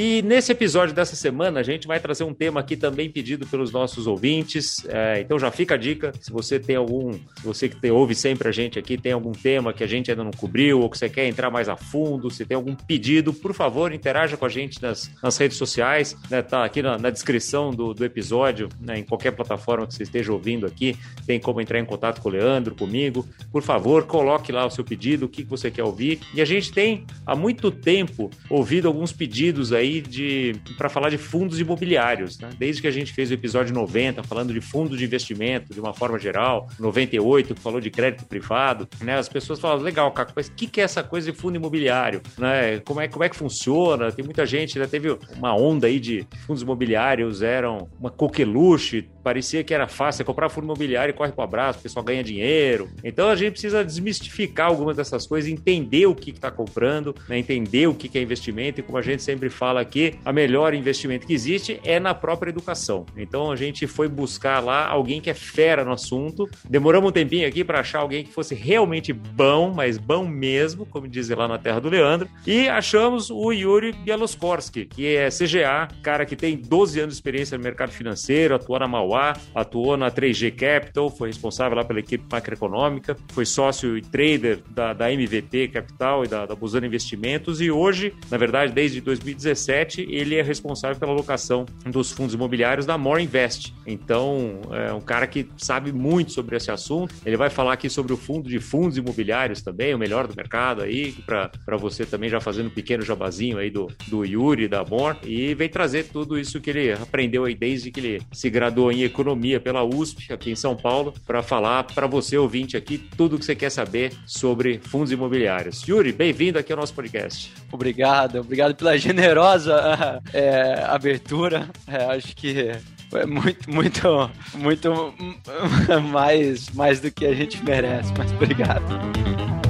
E nesse episódio dessa semana, a gente vai trazer um tema aqui também pedido pelos nossos ouvintes. É, então já fica a dica, se você tem algum, você que te, ouve sempre a gente aqui, tem algum tema que a gente ainda não cobriu, ou que você quer entrar mais a fundo, se tem algum pedido, por favor, interaja com a gente nas, nas redes sociais, né, tá aqui na, na descrição do, do episódio, né, em qualquer plataforma que você esteja ouvindo aqui, tem como entrar em contato com o Leandro, comigo. Por favor, coloque lá o seu pedido, o que você quer ouvir. E a gente tem há muito tempo ouvido alguns pedidos aí aí de para falar de fundos imobiliários, né? Desde que a gente fez o episódio 90 falando de fundos de investimento de uma forma geral, 98 que falou de crédito privado, né? As pessoas falam, legal, Caco, mas o que, que é essa coisa de fundo imobiliário, né? Como é como é que funciona? Tem muita gente, já teve uma onda aí de fundos imobiliários eram uma coqueluche, parecia que era fácil, comprar fundo imobiliário e corre para o abraço, o pessoal ganha dinheiro. Então a gente precisa desmistificar algumas dessas coisas, entender o que está comprando, né? entender o que, que é investimento e como a gente sempre fala fala aqui, a melhor investimento que existe é na própria educação. Então a gente foi buscar lá alguém que é fera no assunto. Demoramos um tempinho aqui para achar alguém que fosse realmente bom, mas bom mesmo, como dizem lá na terra do Leandro. E achamos o Yuri Bieloskorski, que é CGA, cara que tem 12 anos de experiência no mercado financeiro, atuou na Mauá, atuou na 3G Capital, foi responsável lá pela equipe macroeconômica, foi sócio e trader da, da MVP Capital e da, da Busana Investimentos e hoje, na verdade, desde 2017, 2017, ele é responsável pela alocação dos fundos imobiliários da More Invest. Então, é um cara que sabe muito sobre esse assunto. Ele vai falar aqui sobre o fundo de fundos imobiliários também, o melhor do mercado aí, para você também já fazendo um pequeno jabazinho aí do, do Yuri, da More, e vem trazer tudo isso que ele aprendeu aí desde que ele se graduou em economia pela USP, aqui em São Paulo, para falar para você, ouvinte aqui, tudo que você quer saber sobre fundos imobiliários. Yuri, bem-vindo aqui ao nosso podcast. Obrigado, obrigado pela generosa maravilhosa é, abertura. É, acho que é muito, muito, muito mais, mais do que a gente merece. Mas obrigado.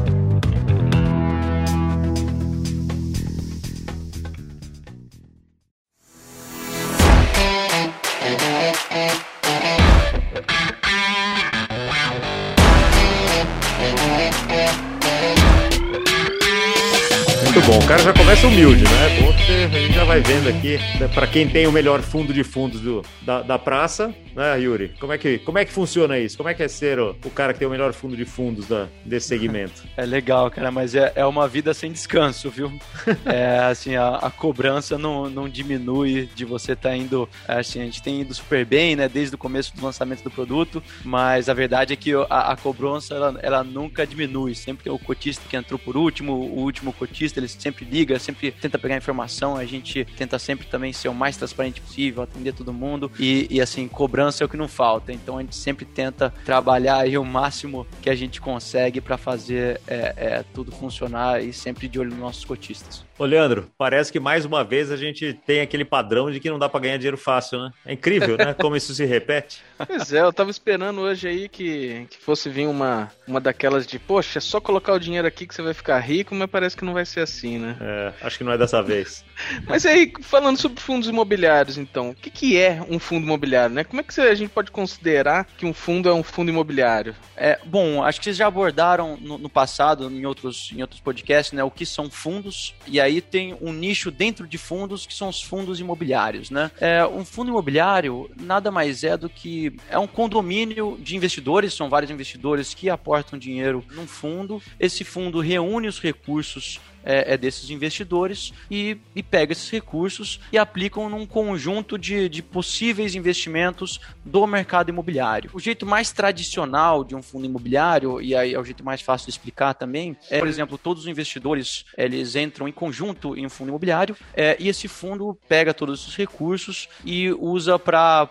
Bom. O cara já começa humilde, né? Bom, a gente já vai vendo aqui, né, para quem tem o melhor fundo de fundos do, da, da praça, né, Yuri? Como é, que, como é que funciona isso? Como é que é ser o, o cara que tem o melhor fundo de fundos da, desse segmento? É legal, cara, mas é, é uma vida sem descanso, viu? é, assim, a, a, cobrança não, não diminui de você estar tá indo. Assim, a gente tem ido super bem, né, desde o começo do lançamento do produto, mas a verdade é que a, a cobrança ela, ela nunca diminui. Sempre o cotista que entrou por último, o último cotista, ele sempre liga, sempre tenta pegar informação, a gente tenta sempre também ser o mais transparente possível, atender todo mundo e, e assim, cobrança é o que não falta. Então a gente sempre tenta trabalhar aí o máximo que a gente consegue para fazer é, é, tudo funcionar e sempre de olho nos nossos cotistas. Ô, Leandro, parece que mais uma vez a gente tem aquele padrão de que não dá para ganhar dinheiro fácil, né? É incrível, né? Como isso se repete. Pois é, eu tava esperando hoje aí que, que fosse vir uma, uma daquelas de, poxa, é só colocar o dinheiro aqui que você vai ficar rico, mas parece que não vai ser assim, né? É, acho que não é dessa vez. mas aí, falando sobre fundos imobiliários, então, o que, que é um fundo imobiliário, né? Como é que a gente pode considerar que um fundo é um fundo imobiliário? É, bom, acho que vocês já abordaram no, no passado, em outros, em outros podcasts, né, o que são fundos, e aí aí tem um nicho dentro de fundos que são os fundos imobiliários, né? É, um fundo imobiliário nada mais é do que é um condomínio de investidores, são vários investidores que aportam dinheiro num fundo. Esse fundo reúne os recursos é, é desses investidores e, e, pega esses recursos e aplicam num conjunto de, de possíveis investimentos do mercado imobiliário. O jeito mais tradicional de um fundo imobiliário, e aí é o jeito mais fácil de explicar também, é, por exemplo, todos os investidores eles entram em conjunto em um fundo imobiliário é, e esse fundo pega todos esses recursos e usa para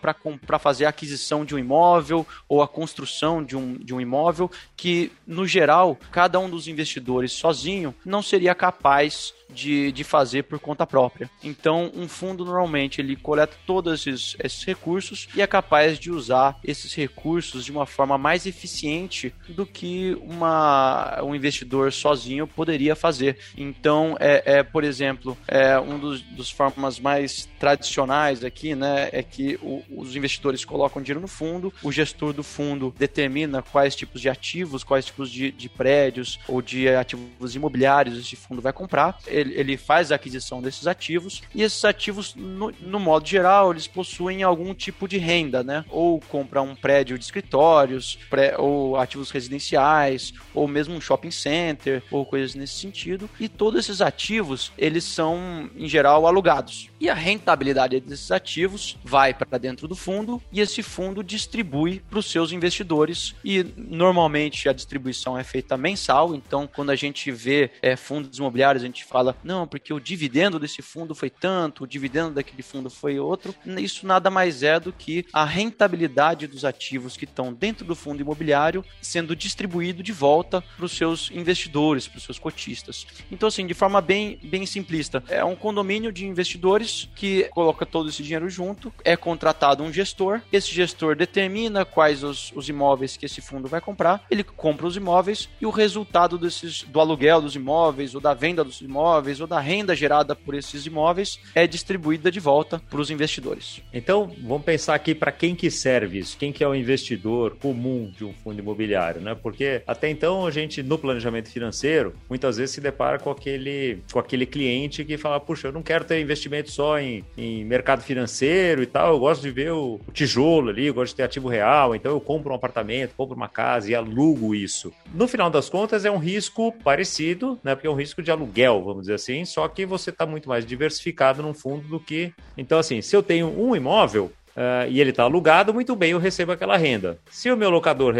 fazer a aquisição de um imóvel ou a construção de um, de um imóvel que, no geral, cada um dos investidores sozinho não seria capaz capaz de, de fazer por conta própria. Então, um fundo normalmente ele coleta todos esses, esses recursos e é capaz de usar esses recursos de uma forma mais eficiente do que uma, um investidor sozinho poderia fazer. Então, é, é por exemplo, é um dos, dos formas mais tradicionais aqui, né, é que o, os investidores colocam dinheiro no fundo, o gestor do fundo determina quais tipos de ativos, quais tipos de, de prédios ou de ativos imobiliários esse fundo vai comprar ele, ele faz a aquisição desses ativos e esses ativos, no, no, modo geral, eles possuem algum tipo de renda, né? Ou compra um prédio de escritórios, pré, ou ativos residenciais, ou mesmo um shopping center, ou coisas nesse sentido. E todos esses ativos, eles são, em geral, alugados. E a rentabilidade desses ativos vai para dentro do fundo e esse fundo distribui para os seus investidores. E normalmente a distribuição é feita mensal, então quando a gente vê é, fundos imobiliários, a gente fala não, porque o dividendo desse fundo foi tanto, o dividendo daquele fundo foi outro. Isso nada mais é do que a rentabilidade dos ativos que estão dentro do fundo imobiliário sendo distribuído de volta para os seus investidores, para os seus cotistas. Então, assim, de forma bem, bem simplista, é um condomínio de investidores que coloca todo esse dinheiro junto, é contratado um gestor, esse gestor determina quais os, os imóveis que esse fundo vai comprar, ele compra os imóveis e o resultado desses, do aluguel dos imóveis ou da venda dos imóveis ou da renda gerada por esses imóveis é distribuída de volta para os investidores. Então, vamos pensar aqui para quem que serve isso, quem que é o investidor comum de um fundo imobiliário, né? Porque até então a gente no planejamento financeiro muitas vezes se depara com aquele com aquele cliente que fala, puxa, eu não quero ter investimento só em, em mercado financeiro e tal, eu gosto de ver o, o tijolo ali, eu gosto de ter ativo real, então eu compro um apartamento, compro uma casa e alugo isso. No final das contas é um risco parecido, né? Porque é um risco de aluguel, vamos dizer assim, só que você está muito mais diversificado num fundo do que. Então, assim, se eu tenho um imóvel, uh, e ele está alugado, muito bem, eu recebo aquela renda. Se o meu locador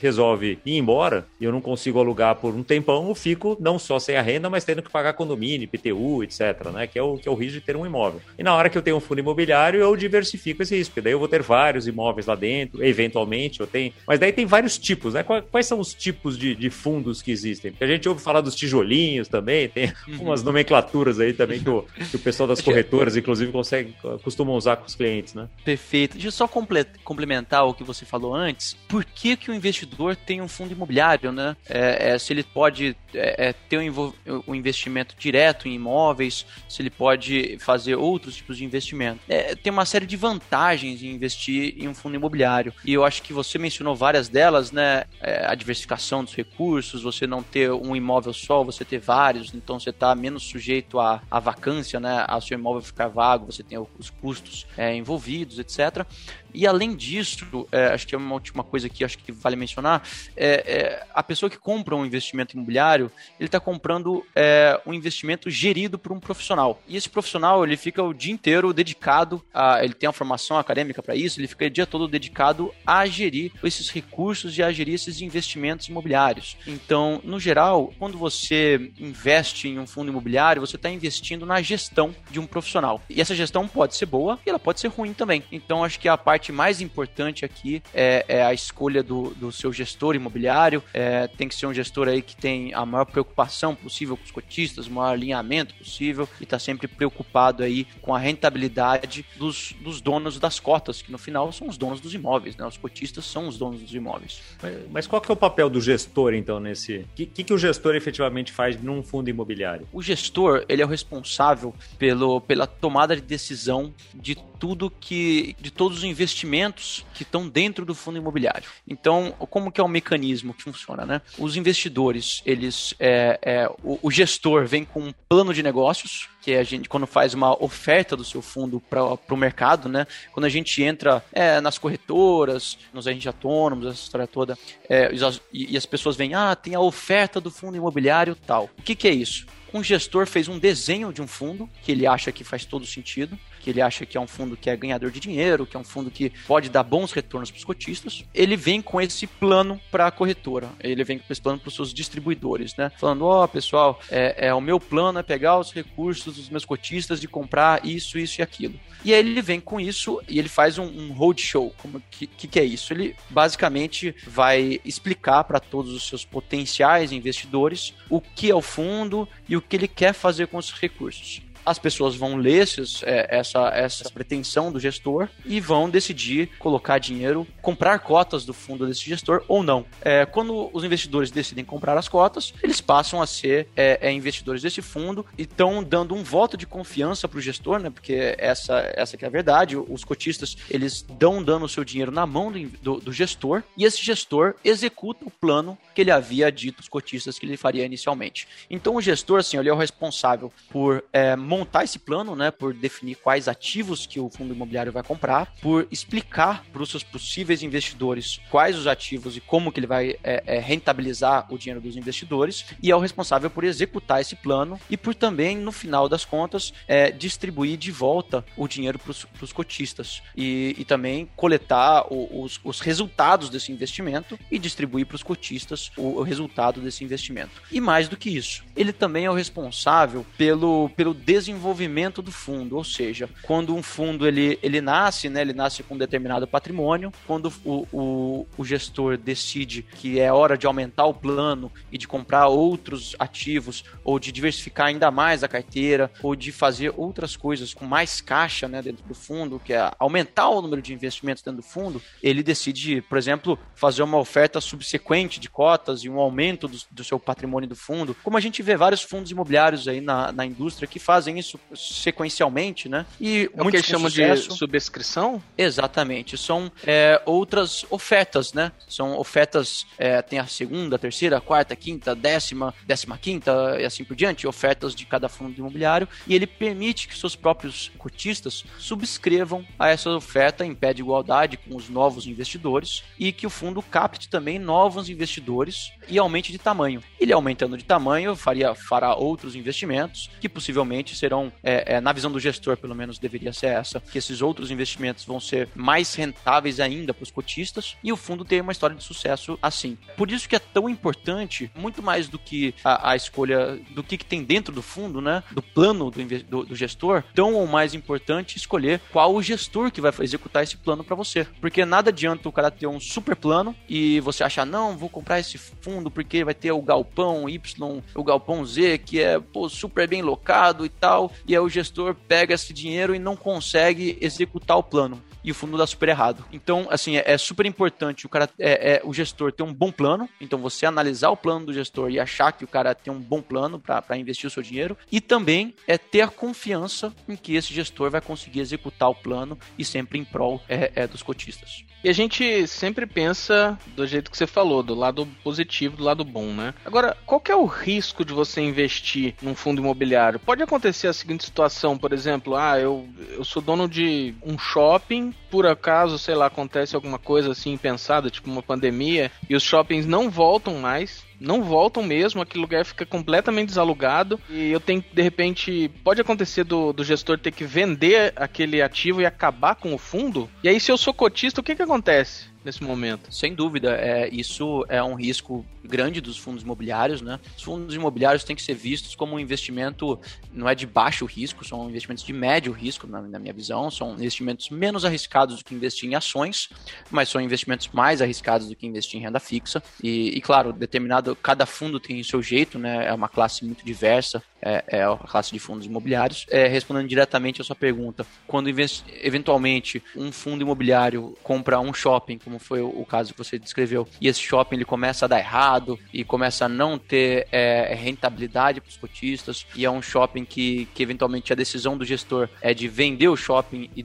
resolve ir embora e eu não consigo alugar por um tempão, eu fico não só sem a renda, mas tendo que pagar condomínio, PTU, etc., né? Que é o, que é o risco de ter um imóvel. E na hora que eu tenho um fundo imobiliário, eu diversifico esse risco, daí eu vou ter vários imóveis lá dentro, eventualmente eu tenho. Mas daí tem vários tipos, né? Quais são os tipos de, de fundos que existem? Porque a gente ouve falar dos tijolinhos também, tem uhum. umas nomenclaturas aí também que o, que o pessoal das corretoras, inclusive, consegue, costumam usar com os clientes, né? Perfeito. Deixa eu só complementar o que você falou antes. Por que, que o investidor tem um fundo imobiliário, né? É, é, se ele pode é, é ter um, um, investimento direto em imóveis, se ele pode fazer outros tipos de investimento. É, tem uma série de vantagens em investir em um fundo imobiliário. E eu acho que você mencionou várias delas, né? É, a diversificação dos recursos, você não ter um imóvel só, você ter vários, então você está menos sujeito à, à vacância, né? A seu imóvel ficar vago, você tem os custos envolvidos, etc etc. E além disso, é, acho que é uma última coisa que acho que vale mencionar, é, é a pessoa que compra um investimento imobiliário, ele está comprando é, um investimento gerido por um profissional. E esse profissional, ele fica o dia inteiro dedicado, a, ele tem a formação acadêmica para isso, ele fica o dia todo dedicado a gerir esses recursos e a gerir esses investimentos imobiliários. Então, no geral, quando você investe em um fundo imobiliário, você está investindo na gestão de um profissional. E essa gestão pode ser boa e ela pode ser ruim também. Então, acho que a parte parte mais importante aqui é, é a escolha do, do, seu gestor imobiliário. É, tem que ser um gestor aí que tem a maior preocupação possível com os cotistas, o maior alinhamento possível e está sempre preocupado aí com a rentabilidade dos, dos donos das cotas, que no final são os donos dos imóveis, né? Os cotistas são os donos dos imóveis. Mas, mas qual que é o papel do gestor, então, nesse... O que, que, que o gestor efetivamente faz num fundo imobiliário? O gestor, ele é o responsável pelo, pela tomada de decisão de tudo que... de todos os investimentos investimentos que estão dentro do fundo imobiliário. Então, como que é o mecanismo que funciona, né? Os investidores, eles, é, é, o, o, gestor vem com um plano de negócios, que é a gente quando faz uma oferta do seu fundo para o mercado, né? Quando a gente entra é, nas corretoras, nos agentes autônomos, essa história toda, é, e, e, as pessoas vêm, ah, tem a oferta do fundo imobiliário tal. O que, que é isso? Um gestor fez um desenho de um fundo que ele acha que faz todo sentido que ele acha que é um fundo que é ganhador de dinheiro, que é um fundo que pode dar bons retornos para os cotistas, ele vem com esse plano para a corretora, ele vem com esse plano para os seus distribuidores, né? Falando, ó, oh, pessoal, é, é, o meu plano é pegar os recursos dos meus cotistas de comprar isso, isso e aquilo. E aí ele vem com isso e ele faz um, um roadshow. Como que, que, que é isso? Ele basicamente vai explicar para todos os seus potenciais investidores o que é o fundo e o que ele quer fazer com os recursos as pessoas vão ler esses, é, essa, essa pretensão do gestor e vão decidir colocar dinheiro, comprar cotas do fundo desse gestor ou não. É, quando os investidores decidem comprar as cotas, eles passam a ser é, é investidores desse fundo e estão dando um voto de confiança para o gestor, né? Porque essa, essa que é a verdade. Os cotistas eles dão dando o seu dinheiro na mão do, do, do gestor e esse gestor executa o plano que ele havia dito aos cotistas que ele faria inicialmente. Então o gestor, assim, ele é o responsável por é, montar esse plano, né, por definir quais ativos que o fundo imobiliário vai comprar, por explicar para os seus possíveis investidores quais os ativos e como que ele vai é, é, rentabilizar o dinheiro dos investidores, e é o responsável por executar esse plano e por também, no final das contas, é, distribuir de volta o dinheiro para os cotistas e, e, também coletar o, os, os resultados desse investimento e distribuir para os cotistas o, o resultado desse investimento. E mais do que isso, ele também é o responsável pelo, pelo desenvolvimento desenvolvimento do fundo, ou seja, quando um fundo ele, ele nasce, né, ele nasce com um determinado patrimônio, quando o, o, o gestor decide que é hora de aumentar o plano e de comprar outros ativos, ou de diversificar ainda mais a carteira, ou de fazer outras coisas com mais caixa né, dentro do fundo, que é aumentar o número de investimentos dentro do fundo, ele decide, por exemplo, fazer uma oferta subsequente de cotas e um aumento do, do seu patrimônio do fundo, como a gente vê vários fundos imobiliários aí na, na indústria que fazem fazem isso sequencialmente, né? E é o que chamam de subscrição? Exatamente. São é, outras ofertas, né? São ofertas, é, tem a segunda, terceira, quarta, quinta, décima, décima quinta e assim por diante, ofertas de cada fundo imobiliário, e ele permite que seus próprios cotistas subscrevam a essa oferta em pé de igualdade com os novos investidores e que o fundo capte também novos investidores e aumente de tamanho. Ele aumentando de tamanho faria, fará outros investimentos que possivelmente serão, é, é, na visão do gestor, pelo menos deveria ser essa, que esses outros investimentos vão ser mais rentáveis ainda para os cotistas e o fundo tem uma história de sucesso assim. Por isso que é tão importante, muito mais do que a, a escolha do que, que, tem dentro do fundo, né, do plano do, do, do gestor, tão ou mais importante escolher qual o gestor que vai executar esse plano para você. Porque nada adianta o cara ter um super plano e você achar, não, vou comprar esse fundo porque vai ter o galpão Y, o galpão Z, que é pô, super bem locado e tal, e aí o gestor pega esse dinheiro e não consegue executar o plano. E o fundo dá super errado. Então, assim, é, é super importante o cara, é, é, o gestor ter um bom plano. Então, você analisar o plano do gestor e achar que o cara tem um bom plano para investir o seu dinheiro. E também é ter a confiança em que esse gestor vai conseguir executar o plano e sempre em prol é, é dos cotistas. E a gente sempre pensa do jeito que você falou, do lado positivo, do lado bom, né? Agora, qual que é o risco de você investir num fundo imobiliário? Pode acontecer a seguinte situação, por exemplo, ah, eu, eu sou dono de um shopping, por acaso, sei lá, acontece alguma coisa assim pensada, tipo uma pandemia, e os shoppings não voltam mais não voltam mesmo, aquele lugar fica completamente desalugado e eu tenho de repente, pode acontecer do, do gestor ter que vender aquele ativo e acabar com o fundo. E aí, se eu sou cotista, o que que acontece? Nesse momento. Sem dúvida, é, isso é um risco grande dos fundos imobiliários, né? Os fundos imobiliários têm que ser vistos como um investimento, não é de baixo risco, são investimentos de médio risco, na, na minha visão, são investimentos menos arriscados do que investir em ações, mas são investimentos mais arriscados do que investir em renda fixa. E, e claro, determinado, cada fundo tem o seu jeito, né? É uma classe muito diversa, é, é a classe de fundos imobiliários. É, respondendo diretamente a sua pergunta, quando eventualmente um fundo imobiliário compra um shopping, como foi o, caso que você descreveu, e esse shopping ele começa a dar errado e começa a não ter é, rentabilidade para os cotistas, e é um shopping que, que eventualmente a decisão do gestor é de vender o shopping e,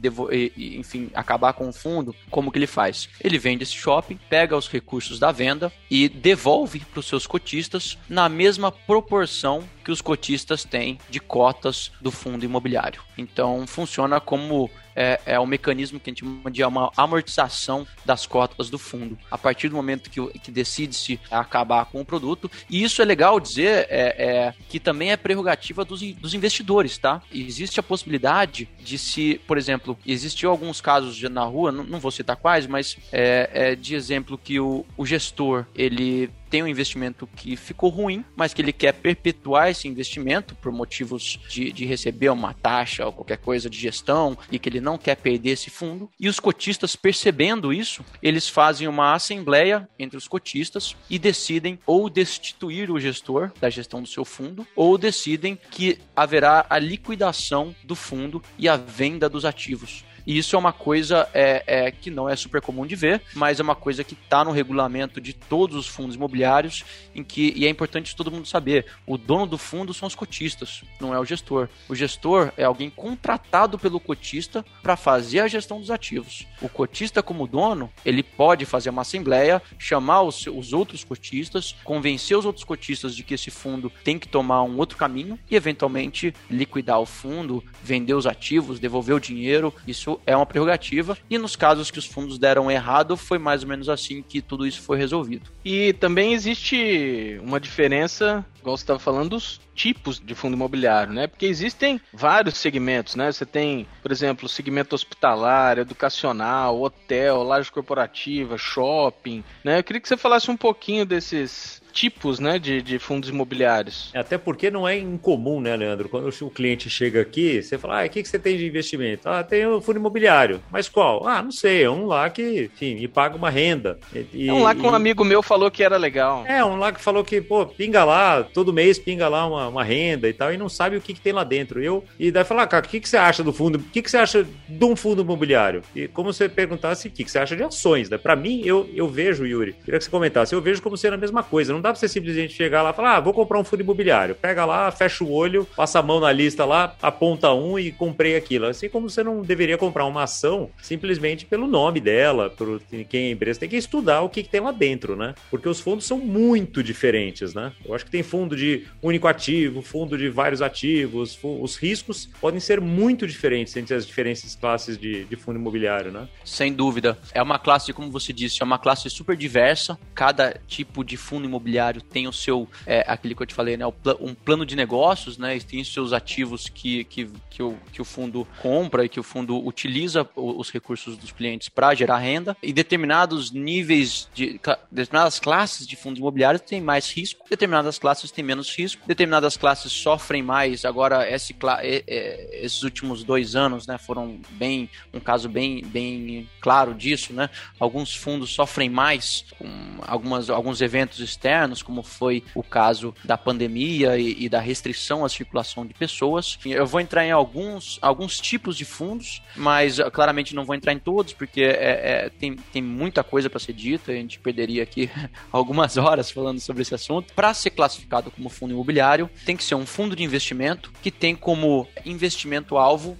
e enfim, acabar com o fundo, como que ele faz? Ele vende esse shopping, pega os recursos da venda e devolve para os seus cotistas na mesma proporção que os cotistas têm de cotas do fundo imobiliário. Então funciona como é, é o mecanismo que a gente chama de uma amortização das cotas do fundo. A partir do momento que, que decide-se acabar com o produto, e isso é legal dizer é, é que também é prerrogativa dos, dos investidores, tá? Existe a possibilidade de se, por exemplo, existiu alguns casos na rua, não, não vou citar quais, mas é, é de exemplo que o, o gestor ele tem um investimento que ficou ruim, mas que ele quer perpetuar esse investimento por motivos de, de receber uma taxa ou qualquer coisa de gestão e que ele não quer perder esse fundo. E os cotistas, percebendo isso, eles fazem uma assembleia entre os cotistas e decidem ou destituir o gestor da gestão do seu fundo ou decidem que haverá a liquidação do fundo e a venda dos ativos. E isso é uma coisa é, é, que não é super comum de ver, mas é uma coisa que está no regulamento de todos os fundos imobiliários, em que, e é importante todo mundo saber, o dono do fundo são os cotistas, não é o gestor. O gestor é alguém contratado pelo cotista para fazer a gestão dos ativos. O cotista, como dono, ele pode fazer uma assembleia, chamar os, os outros cotistas, convencer os outros cotistas de que esse fundo tem que tomar um outro caminho e, eventualmente, liquidar o fundo, vender os ativos, devolver o dinheiro. Isso é uma prerrogativa. E nos casos que os fundos deram errado, foi mais ou menos assim que tudo isso foi resolvido. E também existe uma diferença, igual você estava falando, dos tipos de fundo imobiliário, né? Porque existem vários segmentos, né? Você tem, por exemplo, segmento hospitalar, educacional, hotel, laje corporativa, shopping, né? Eu queria que você falasse um pouquinho desses tipos né, de, de fundos imobiliários. É, até porque não é incomum, né, Leandro? Quando o cliente chega aqui, você fala, ah, o que, que você tem de investimento? Ah, tem o fundo imobiliário. Mas qual? Ah, não sei, é um lá que, enfim, me paga uma renda. E, é um lá que um amigo meu falou que era legal. É, um lá que falou que, pô, pinga lá, todo mês pinga lá uma, uma renda e tal, e não sabe o que, que tem lá dentro. Eu, e daí falar, ah, cara, o que, que você acha do fundo? O que, que você acha de um fundo imobiliário? E como você perguntasse, o que, que você acha de ações, né? Pra mim, eu, eu vejo, Yuri, queria que você comentasse, eu vejo como sendo a mesma coisa. Não dá pra você simplesmente chegar lá e falar, ah, vou comprar um fundo imobiliário. Pega lá, fecha o olho, passa a mão na lista lá, aponta um e comprei aquilo. Assim como você não deveria comprar uma ação simplesmente pelo nome dela, por quem é a empresa. Tem que estudar o que, que tem lá dentro, né? Porque os fundos são muito diferentes, né? Eu acho que tem fundo de único ativo, fundo de vários ativos, os riscos podem ser muito diferentes entre as diferentes classes de, de fundo imobiliário, né? Sem dúvida. É uma classe, como você disse, é uma classe super diversa. Cada tipo de fundo imobiliário tem o seu, é, aquele que eu te falei, né, um plano de negócios, né, tem os seus ativos que, que, que, o, que o fundo compra e que o fundo utiliza os recursos dos clientes para gerar renda. E determinados níveis, de determinadas classes de fundos imobiliários têm mais risco, determinadas classes têm menos risco, determinadas classes sofrem mais. Agora, esse, esses últimos dois anos né, foram bem um caso bem, bem claro disso. Né? Alguns fundos sofrem mais com algumas, alguns eventos externos, como foi o caso da pandemia e, e, da restrição à circulação de pessoas. Eu vou entrar em alguns, alguns tipos de fundos, mas ah, claramente não vou entrar em todos, porque é, é, tem, tem muita coisa para ser dita, a gente perderia aqui algumas horas falando sobre esse assunto. Para ser classificado como fundo imobiliário, tem que ser um fundo de investimento que tem como investimento-alvo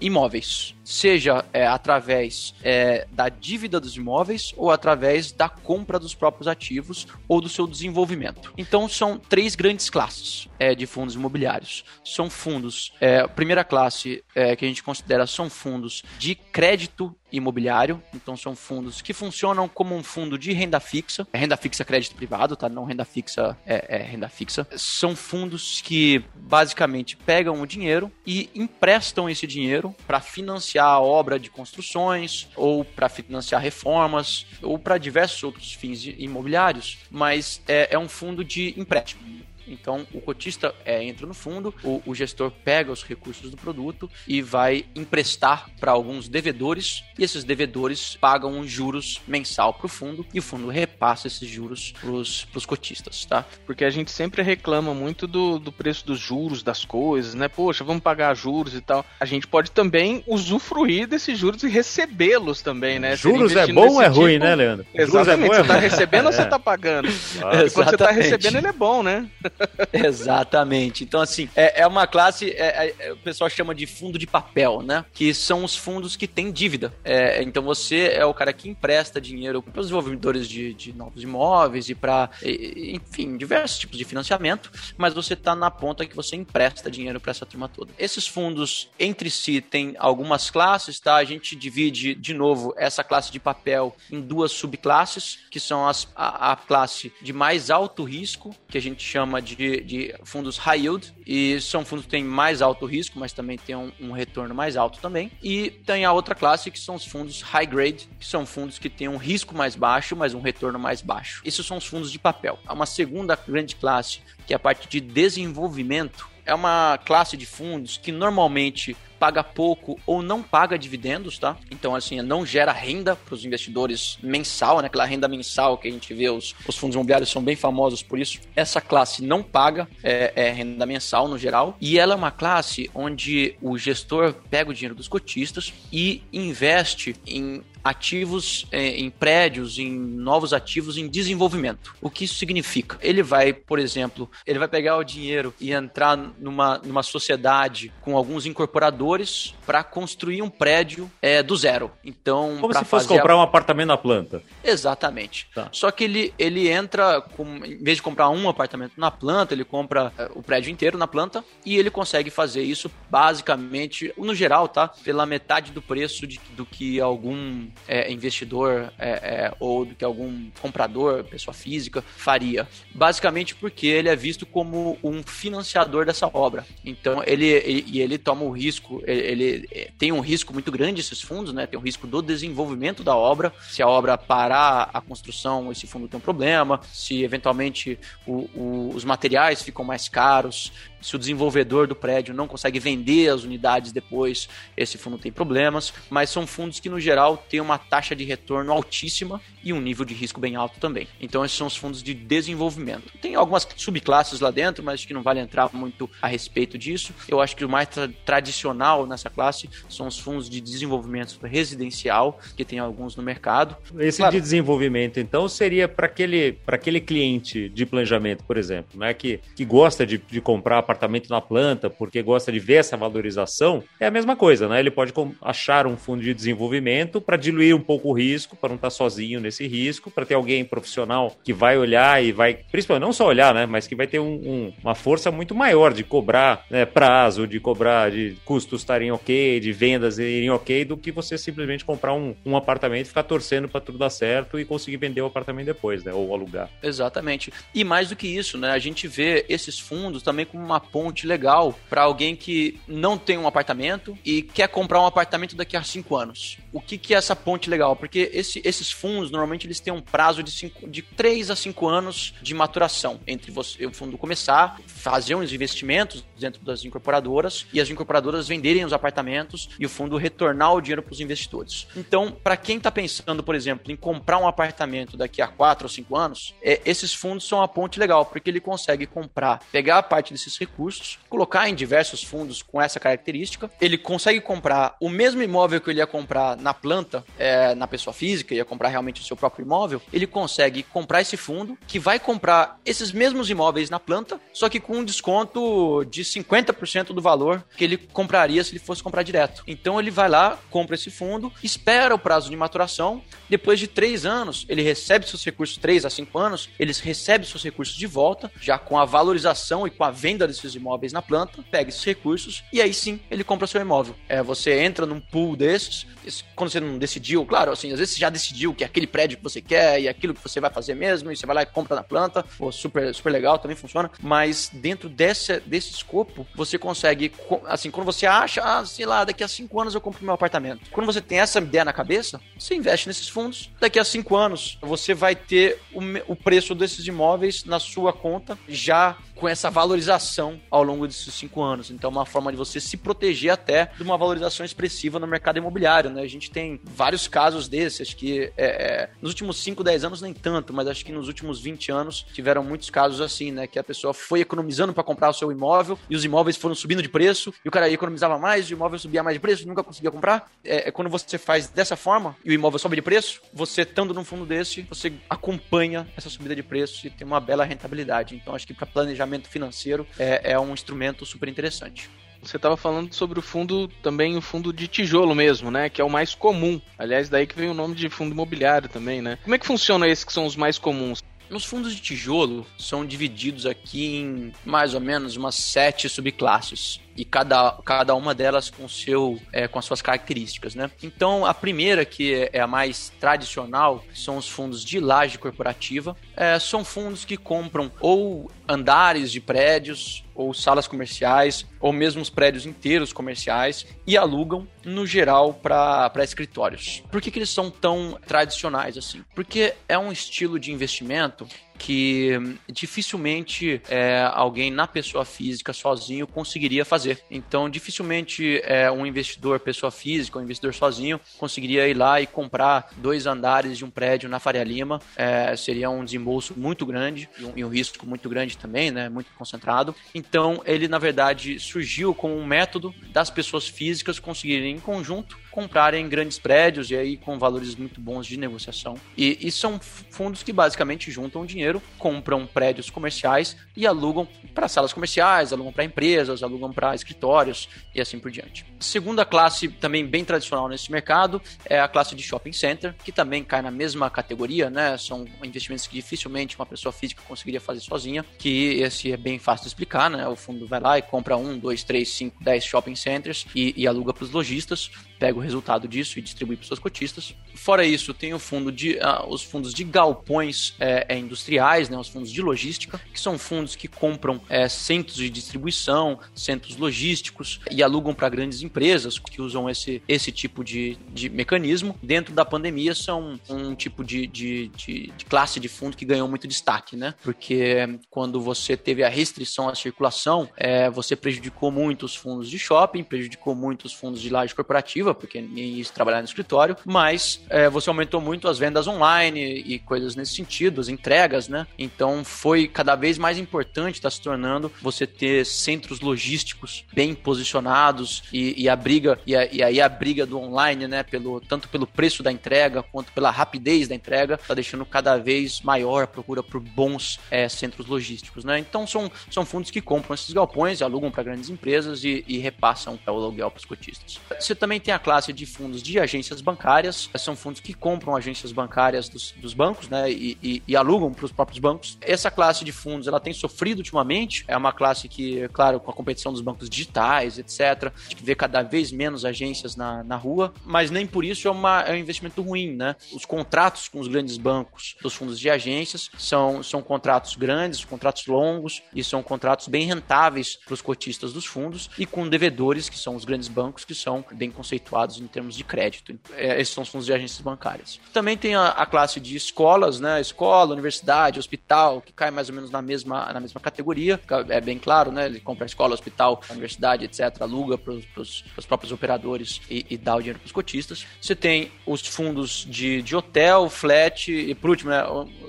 imóveis seja é, através é, da dívida dos imóveis ou através da compra dos próprios ativos ou do seu desenvolvimento. Então são três grandes classes é, de fundos imobiliários. São fundos, é, a primeira classe é, que a gente considera são fundos de crédito imobiliário, então são fundos que funcionam como um fundo de renda fixa, é renda fixa crédito privado, tá? Não renda fixa é, é renda fixa. São fundos que basicamente pegam o dinheiro e emprestam esse dinheiro para financiar a obra de construções ou para financiar reformas ou para diversos outros fins imobiliários, mas é, é um fundo de empréstimo. Então, o cotista é, entra no fundo, o, o, gestor pega os recursos do produto e vai emprestar para alguns devedores, e esses devedores pagam um juros mensal para o fundo, e o fundo repassa esses juros para os cotistas, tá? Porque a gente sempre reclama muito do, do preço dos juros das coisas, né? Poxa, vamos pagar juros e tal. A gente pode também usufruir desses juros e recebê-los também, né? Juros é bom ou é tipo... ruim, né, Leandro? Exatamente. Juros é bom, você está recebendo ou você está pagando? Ah, e quando você está recebendo, ele é bom, né? Exatamente. Então, assim, é, é uma classe, é, é, o pessoal chama de fundo de papel, né? Que são os fundos que têm dívida. É, então, você é o cara que empresta dinheiro para os desenvolvedores de, de, novos imóveis e para, enfim, diversos tipos de financiamento, mas você está na ponta que você empresta dinheiro para essa turma toda. Esses fundos, entre si, têm algumas classes, tá? A gente divide, de novo, essa classe de papel em duas subclasses, que são as, a, a classe de mais alto risco, que a gente chama de, de fundos high yield, e são fundos que têm mais alto risco, mas também tem um, um, retorno mais alto também. E tem a outra classe que são os fundos high grade, que são fundos que têm um risco mais baixo, mas um retorno mais baixo. Esses são os fundos de papel. Há uma segunda grande classe, que é a parte de desenvolvimento, é uma classe de fundos que normalmente paga pouco ou não paga dividendos, tá? Então, assim, não gera renda para os investidores mensal, né? Aquela renda mensal que a gente vê, os, os fundos imobiliários são bem famosos por isso. Essa classe não paga é, é renda mensal no geral. E ela é uma classe onde o gestor pega o dinheiro dos cotistas e investe em ativos é, em prédios, em novos ativos em desenvolvimento. O que isso significa? Ele vai, por exemplo, ele vai pegar o dinheiro e entrar numa, numa sociedade com alguns incorporadores para construir um prédio é, do zero. Então, como se fosse comprar a... um apartamento na planta. Exatamente. Tá. Só que ele, ele entra, com, em vez de comprar um apartamento na planta, ele compra é, o prédio inteiro na planta e ele consegue fazer isso basicamente, no geral, tá? Pela metade do preço de, do que algum é, investidor é, é, ou do que algum comprador, pessoa física, faria. Basicamente porque ele é visto como um financiador dessa obra. Então ele e ele, toma o risco, ele, ele, tem um risco muito grande esses fundos, né? Tem o risco do desenvolvimento da obra. Se a obra parar a construção, esse fundo tem um problema. Se eventualmente o, o, os materiais ficam mais caros, se o desenvolvedor do prédio não consegue vender as unidades depois, esse fundo tem problemas, mas são fundos que no geral têm uma taxa de retorno altíssima e um nível de risco bem alto também. Então esses são os fundos de desenvolvimento. Tem algumas subclasses lá dentro, mas acho que não vale entrar muito a respeito disso. Eu acho que o mais tra tradicional nessa classe são os fundos de desenvolvimento residencial, que tem alguns no mercado. Esse claro. de desenvolvimento, então, seria para aquele, aquele cliente de planejamento, por exemplo, né, que, que gosta de, de comprar apartamento na planta porque gosta de ver essa valorização, é a mesma coisa, né? Ele pode achar um fundo de desenvolvimento para diluir um pouco o risco, para não estar tá sozinho nesse risco, para ter alguém profissional que vai olhar e vai, principalmente não só olhar, né? Mas que vai ter um, um, uma força muito maior de cobrar né, prazo, de cobrar de custos estarem ok, de vendas irem ok, do que você simplesmente comprar um, um apartamento, ficar torcendo para tudo dar certo e conseguir vender o apartamento depois, né? Ou alugar. Exatamente. E mais do que isso, né? A gente vê esses fundos também como uma ponte legal para alguém que não tem um apartamento e quer comprar um apartamento daqui a cinco anos. O que, que é essa ponte legal? Porque esse, esses fundos, normalmente, eles têm um prazo de, cinco, de 3 a 5 anos de maturação entre você, o fundo começar, fazer uns investimentos dentro das incorporadoras e as incorporadoras venderem os apartamentos e o fundo retornar o dinheiro para os investidores. Então, para quem está pensando, por exemplo, em comprar um apartamento daqui a 4 ou 5 anos, é, esses fundos são a ponte legal, porque ele consegue comprar, pegar a parte desses recursos recursos, colocar em diversos fundos com essa característica. Ele consegue comprar o mesmo imóvel que ele ia comprar na planta, é, na pessoa física, ia comprar realmente o seu próprio imóvel. Ele consegue comprar esse fundo que vai comprar esses mesmos imóveis na planta, só que com um desconto de 50% do valor que ele compraria se ele fosse comprar direto. Então ele vai lá, compra esse fundo, espera o prazo de maturação. Depois de três anos, ele recebe seus recursos, três a cinco anos, ele recebe seus recursos de volta, já com a valorização e com a venda desses seus imóveis na planta, pega esses recursos e aí sim ele compra seu imóvel. É, você entra num pool desses, quando você não decidiu, claro, assim, às vezes você já decidiu que é aquele prédio que você quer e aquilo que você vai fazer mesmo, e você vai lá e compra na planta, pô, super, super legal, também funciona, mas dentro desse, desse escopo, você consegue, assim, quando você acha, ah, sei lá, daqui a cinco anos eu compro meu apartamento. Quando você tem essa ideia na cabeça, você investe nesses fundos, daqui a cinco anos você vai ter o, o preço desses imóveis na sua conta já com essa valorização ao longo desses cinco anos. Então, é uma forma de você se proteger até de uma valorização expressiva no mercado imobiliário. Né? A gente tem vários casos desses, acho que é, é, nos últimos 5, 10 anos nem tanto, mas acho que nos últimos 20 anos tiveram muitos casos assim, né? Que a pessoa foi economizando para comprar o seu imóvel e os imóveis foram subindo de preço e o cara economizava mais e o imóvel subia mais de preço nunca conseguia comprar. É, é quando você faz dessa forma e o imóvel sobe de preço, você estando num fundo desse, você acompanha essa subida de preço e tem uma bela rentabilidade. Então, acho que para planejamento financeiro é, é um instrumento super interessante. Você estava falando sobre o fundo, também o fundo de tijolo mesmo, né? Que é o mais comum. Aliás, daí que vem o nome de fundo imobiliário também, né? Como é que funciona esses que são os mais comuns? Nos fundos de tijolo são divididos aqui em mais ou menos umas sete subclasses e cada, cada uma delas com seu é, com as suas características, né? Então a primeira que é a mais tradicional são os fundos de laje corporativa. É, são fundos que compram ou andares de prédios ou salas comerciais ou mesmo os prédios inteiros comerciais e alugam no geral para escritórios. Por que, que eles são tão tradicionais assim? Porque é um estilo de investimento que dificilmente é, alguém na pessoa física sozinho conseguiria fazer. Então, dificilmente é, um investidor pessoa física, um investidor sozinho, conseguiria ir lá e comprar dois andares de um prédio na Faria Lima. É, seria um desembolso muito grande e um, e um, risco muito grande também, né? Muito concentrado. Então, ele na verdade surgiu como um método das pessoas físicas conseguirem em conjunto comprarem grandes prédios e aí com valores muito bons de negociação. E, e são fundos que basicamente juntam dinheiro, compram prédios comerciais e alugam para salas comerciais, alugam para empresas, alugam para escritórios e assim por diante. Segunda classe também bem tradicional nesse mercado é a classe de shopping center, que também cai na mesma categoria, né? São investimentos que dificilmente uma pessoa física conseguiria fazer sozinha, que esse é bem fácil de explicar, né? O fundo vai lá e compra um, dois, três, cinco, dez shopping centers e, e aluga para os lojistas, pega o resultado disso e distribui para os seus cotistas. Fora isso, tem o fundo de, uh, os fundos de galpões é, industriais, né, os fundos de logística, que são fundos que compram é, centros de distribuição, centros logísticos e alugam para grandes empresas que usam esse, esse tipo de, de mecanismo. Dentro da pandemia, são um tipo de, de, de, de classe de fundo que ganhou muito destaque, né? Porque quando você teve a restrição à circulação, é, você prejudicou muito os fundos de shopping, prejudicou muito os fundos de laje corporativa, porque ninguém ia trabalhar no escritório, mas é, você aumentou muito as vendas online e coisas nesse sentido, as entregas, né? Então foi cada vez mais importante, está se tornando você ter centros logísticos bem posicionados e, e a briga, e, a, e, aí a briga do online, né? Pelo, tanto pelo preço da entrega quanto pela rapidez da entrega, está deixando cada vez maior a procura por bons é, centros logísticos, né? Então são, são fundos que compram esses galpões, alugam para grandes empresas e, e repassam o aluguel para os cotistas. Você também tem a classe de fundos de agências bancárias, são fundos que compram agências bancárias dos, dos bancos, né, e, e, e alugam para os próprios bancos. Essa classe de fundos, ela tem sofrido ultimamente, é uma classe que, claro, com a competição dos bancos digitais, etc., a gente vê cada vez menos agências na, na rua, mas nem por isso é, uma, é um investimento ruim, né? Os contratos com os grandes bancos dos fundos de agências são, são contratos grandes, contratos longos e são contratos bem rentáveis para os cotistas dos fundos e com devedores, que são os grandes bancos, que são bem conceituados em termos de crédito. É, esses são os fundos de agências bancárias. Também tem a, a, classe de escolas, né? Escola, universidade, hospital, que cai mais ou menos na mesma, na mesma categoria. É bem claro, né? Ele compra escola, hospital, universidade, etc., aluga para os próprios operadores e, e, dá o dinheiro para os cotistas. Você tem os fundos de, de hotel, flat, e por último, né,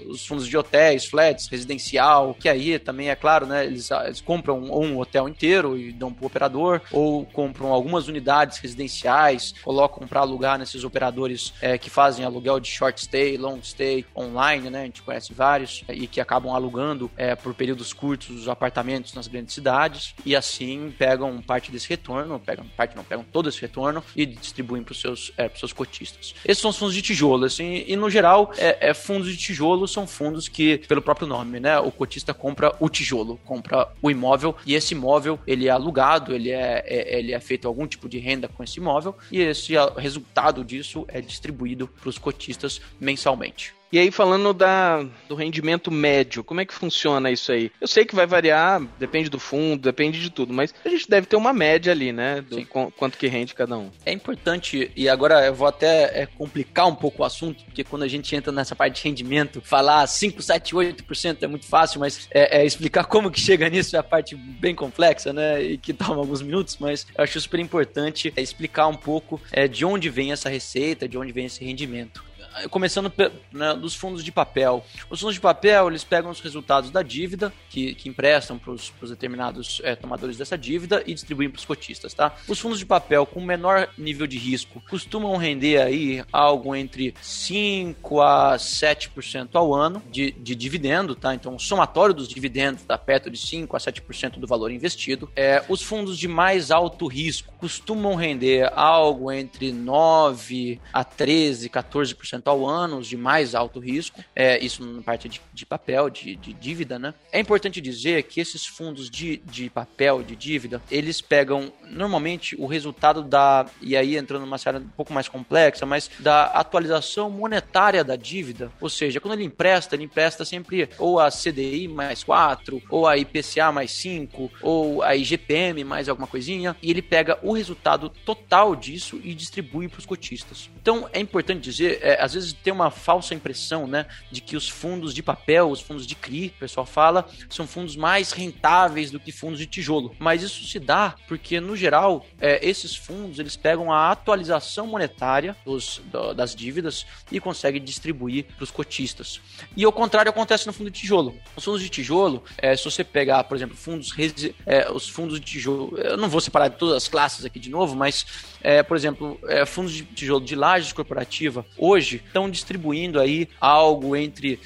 os fundos de hotéis, flats, residencial, que aí também é claro, né? Eles, eles compram um hotel inteiro e dão para o operador, ou compram algumas unidades residenciais, colocam para alugar nesses operadores é, que fazem aluguel de short stay, long stay, online, né? A gente conhece vários e que acabam alugando é, por períodos curtos os apartamentos nas grandes cidades e assim pegam parte desse retorno, pegam parte não, pegam todo esse retorno e distribuem para os seus, é, seus cotistas. Esses são os fundos de tijolo, assim, e no geral, é, é, fundos de tijolo são fundos que, pelo próprio nome, né? O cotista compra o tijolo, compra o imóvel e esse imóvel ele é alugado, ele é, é ele é feito algum tipo de renda com esse imóvel e esse resultado disso é distribuído para os cotistas mensalmente. E aí, falando da, do rendimento médio, como é que funciona isso aí? Eu sei que vai variar, depende do fundo, depende de tudo, mas a gente deve ter uma média ali, né? Do quanto que rende cada um. É importante, e agora eu vou até é, complicar um pouco o assunto, porque quando a gente entra nessa parte de rendimento, falar 5, 7, 8% é muito fácil, mas é, é explicar como que chega nisso é a parte bem complexa, né? E que toma alguns minutos, mas eu acho super importante é explicar um pouco é, de onde vem essa receita, de onde vem esse rendimento começando né, dos fundos de papel. Os fundos de papel, eles pegam os resultados da dívida, que, que emprestam para os determinados é, tomadores dessa dívida e distribuem para os cotistas, tá? Os fundos de papel com menor nível de risco costumam render aí algo entre 5 a 7% ao ano de, de dividendo, tá? Então, o somatório dos dividendos está perto de 5 a 7% do valor investido. É, os fundos de mais alto risco costumam render algo entre 9 a 13, 14% ao ano, os de mais alto risco. É, isso na parte de, de papel, de, de, dívida, né? É importante dizer que esses fundos de, de papel, de dívida, eles pegam normalmente o resultado da, e aí entrando numa série um pouco mais complexa, mas da atualização monetária da dívida. Ou seja, quando ele empresta, ele empresta sempre ou a CDI mais 4, ou a IPCA mais 5, ou a IGPM mais alguma coisinha, e ele pega o resultado total disso e distribui para os cotistas. Então é importante dizer, é, às vezes tem uma falsa impressão, né, de que os fundos de papel, os fundos de CRI, o pessoal fala, são fundos mais rentáveis do que fundos de tijolo. Mas isso se dá porque, no geral, é, esses fundos eles pegam a atualização monetária dos, do, das dívidas e conseguem distribuir para os cotistas. E o contrário acontece no fundo de tijolo. Os fundos de tijolo, é, se você pegar, por exemplo, fundos é, os fundos de tijolo, eu não vou separar todas as classes aqui de novo, mas, é, por exemplo, é, fundos de tijolo de lajes corporativa hoje estão distribuindo aí algo entre